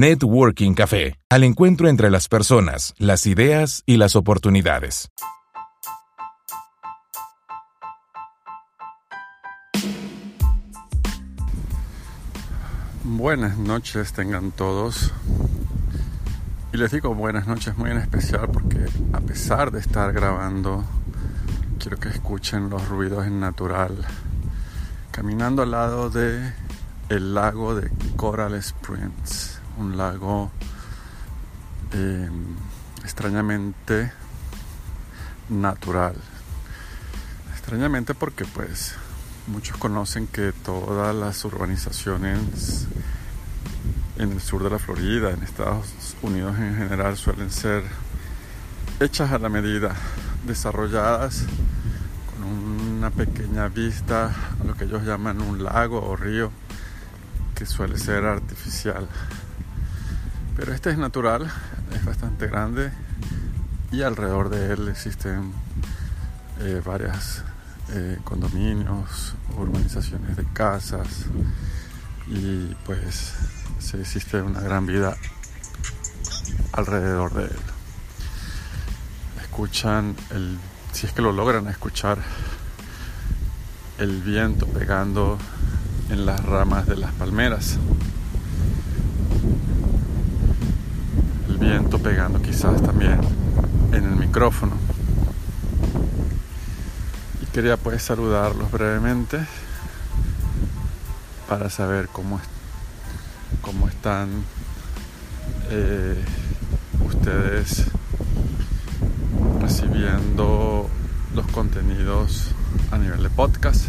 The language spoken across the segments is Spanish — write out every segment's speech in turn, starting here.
Networking Café, al encuentro entre las personas, las ideas y las oportunidades. Buenas noches tengan todos. Y les digo buenas noches muy en especial porque a pesar de estar grabando, quiero que escuchen los ruidos en natural. Caminando al lado de el lago de Coral Springs, un lago em, extrañamente natural. Extrañamente porque pues muchos conocen que todas las urbanizaciones en el sur de la Florida, en Estados Unidos en general, suelen ser hechas a la medida, desarrolladas con una pequeña vista a lo que ellos llaman un lago o río, que suele ser artificial. Pero este es natural, es bastante grande y alrededor de él existen eh, varias eh, condominios, urbanizaciones de casas y pues se existe una gran vida alrededor de él. Escuchan el, si es que lo logran escuchar, el viento pegando en las ramas de las palmeras. El viento pegando quizás también en el micrófono. Y quería pues saludarlos brevemente para saber cómo, cómo están eh, ustedes recibiendo los contenidos a nivel de podcast.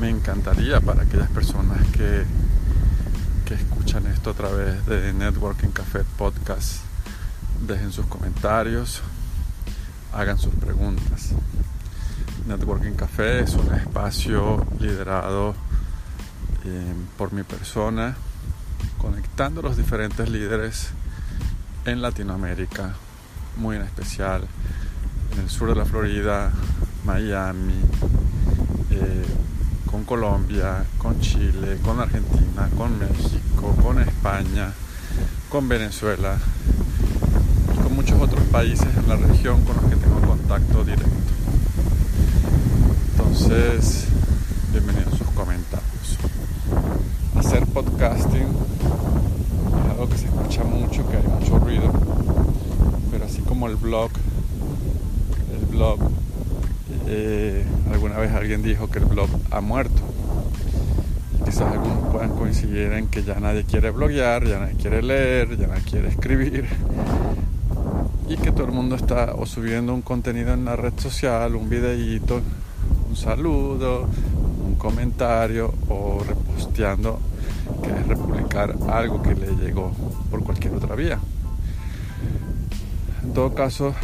Me encantaría para aquellas personas que, que escuchan esto a través de Networking Café Podcast, dejen sus comentarios, hagan sus preguntas. Networking Café es un espacio liderado eh, por mi persona, conectando a los diferentes líderes en Latinoamérica, muy en especial en el sur de la Florida, Miami, eh, con Colombia, con Chile, con Argentina, con México, con España, con Venezuela y con muchos otros países en la región con los que tengo contacto directo. Entonces, bienvenidos hacer podcasting es algo que se escucha mucho, que hay mucho ruido, pero así como el blog, el blog, eh, alguna vez alguien dijo que el blog ha muerto. quizás algunos puedan coincidir en que ya nadie quiere bloguear, ya nadie quiere leer, ya nadie quiere escribir. Y que todo el mundo está o subiendo un contenido en la red social, un videíto, un saludo, un comentario o reposteando que es republicar algo que le llegó por cualquier otra vía. En todo caso,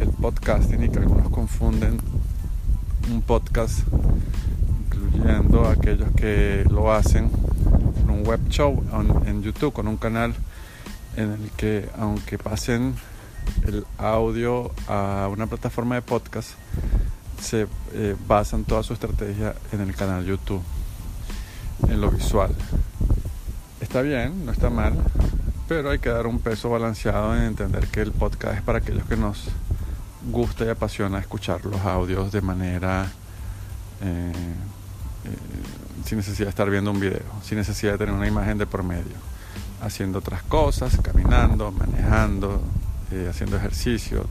el podcasting y que algunos confunden un podcast, incluyendo aquellos que lo hacen en un web show en YouTube, con un canal en el que aunque pasen el audio a una plataforma de podcast, se eh, basan toda su estrategia en el canal YouTube en lo visual. Está bien, no está mal, pero hay que dar un peso balanceado en entender que el podcast es para aquellos que nos gusta y apasiona escuchar los audios de manera eh, eh, sin necesidad de estar viendo un video, sin necesidad de tener una imagen de por medio, haciendo otras cosas, caminando, manejando, eh, haciendo ejercicio,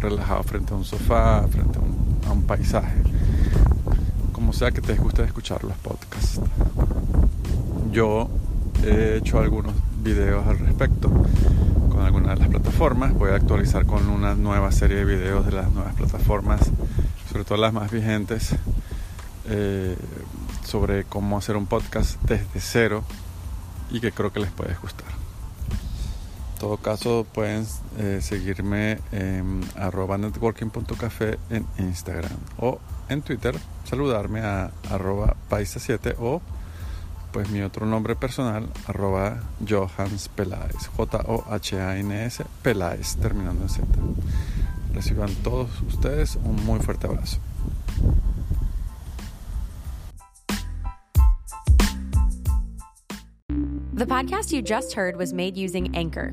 relajado frente a un sofá, frente a un paisaje como sea que te guste escuchar los podcasts. Yo he hecho algunos videos al respecto con algunas de las plataformas. Voy a actualizar con una nueva serie de videos de las nuevas plataformas, sobre todo las más vigentes, eh, sobre cómo hacer un podcast desde cero y que creo que les puede gustar. Todo caso, pueden eh, seguirme en arroba networking.café en Instagram o en Twitter, saludarme a arroba paisa7 o pues mi otro nombre personal, arroba Johans Peláez, J-O-H-A-N-S Peláez, terminando en Z. Reciban todos ustedes un muy fuerte abrazo. The podcast you just heard was made using Anchor.